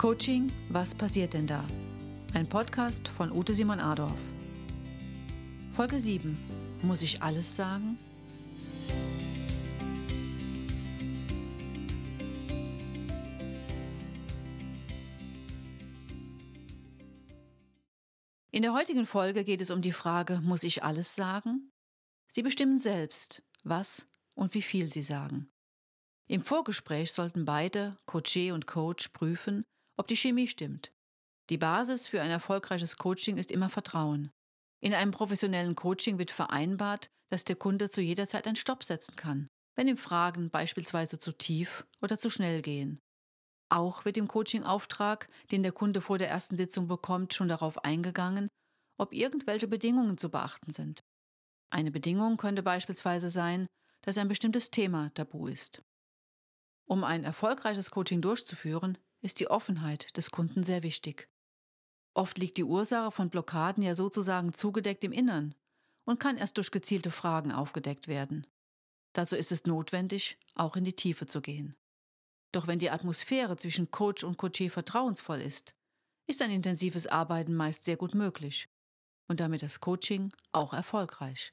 Coaching, was passiert denn da? Ein Podcast von Ute Simon Adorf. Folge 7. Muss ich alles sagen? In der heutigen Folge geht es um die Frage, muss ich alles sagen? Sie bestimmen selbst, was und wie viel Sie sagen. Im Vorgespräch sollten beide, Coaché und Coach, prüfen, ob die Chemie stimmt. Die Basis für ein erfolgreiches Coaching ist immer Vertrauen. In einem professionellen Coaching wird vereinbart, dass der Kunde zu jeder Zeit einen Stopp setzen kann, wenn ihm Fragen beispielsweise zu tief oder zu schnell gehen. Auch wird im Coaching-Auftrag, den der Kunde vor der ersten Sitzung bekommt, schon darauf eingegangen, ob irgendwelche Bedingungen zu beachten sind. Eine Bedingung könnte beispielsweise sein, dass ein bestimmtes Thema tabu ist. Um ein erfolgreiches Coaching durchzuführen, ist die Offenheit des Kunden sehr wichtig. Oft liegt die Ursache von Blockaden ja sozusagen zugedeckt im Innern und kann erst durch gezielte Fragen aufgedeckt werden. Dazu ist es notwendig, auch in die Tiefe zu gehen. Doch wenn die Atmosphäre zwischen Coach und Coaché vertrauensvoll ist, ist ein intensives Arbeiten meist sehr gut möglich und damit das Coaching auch erfolgreich.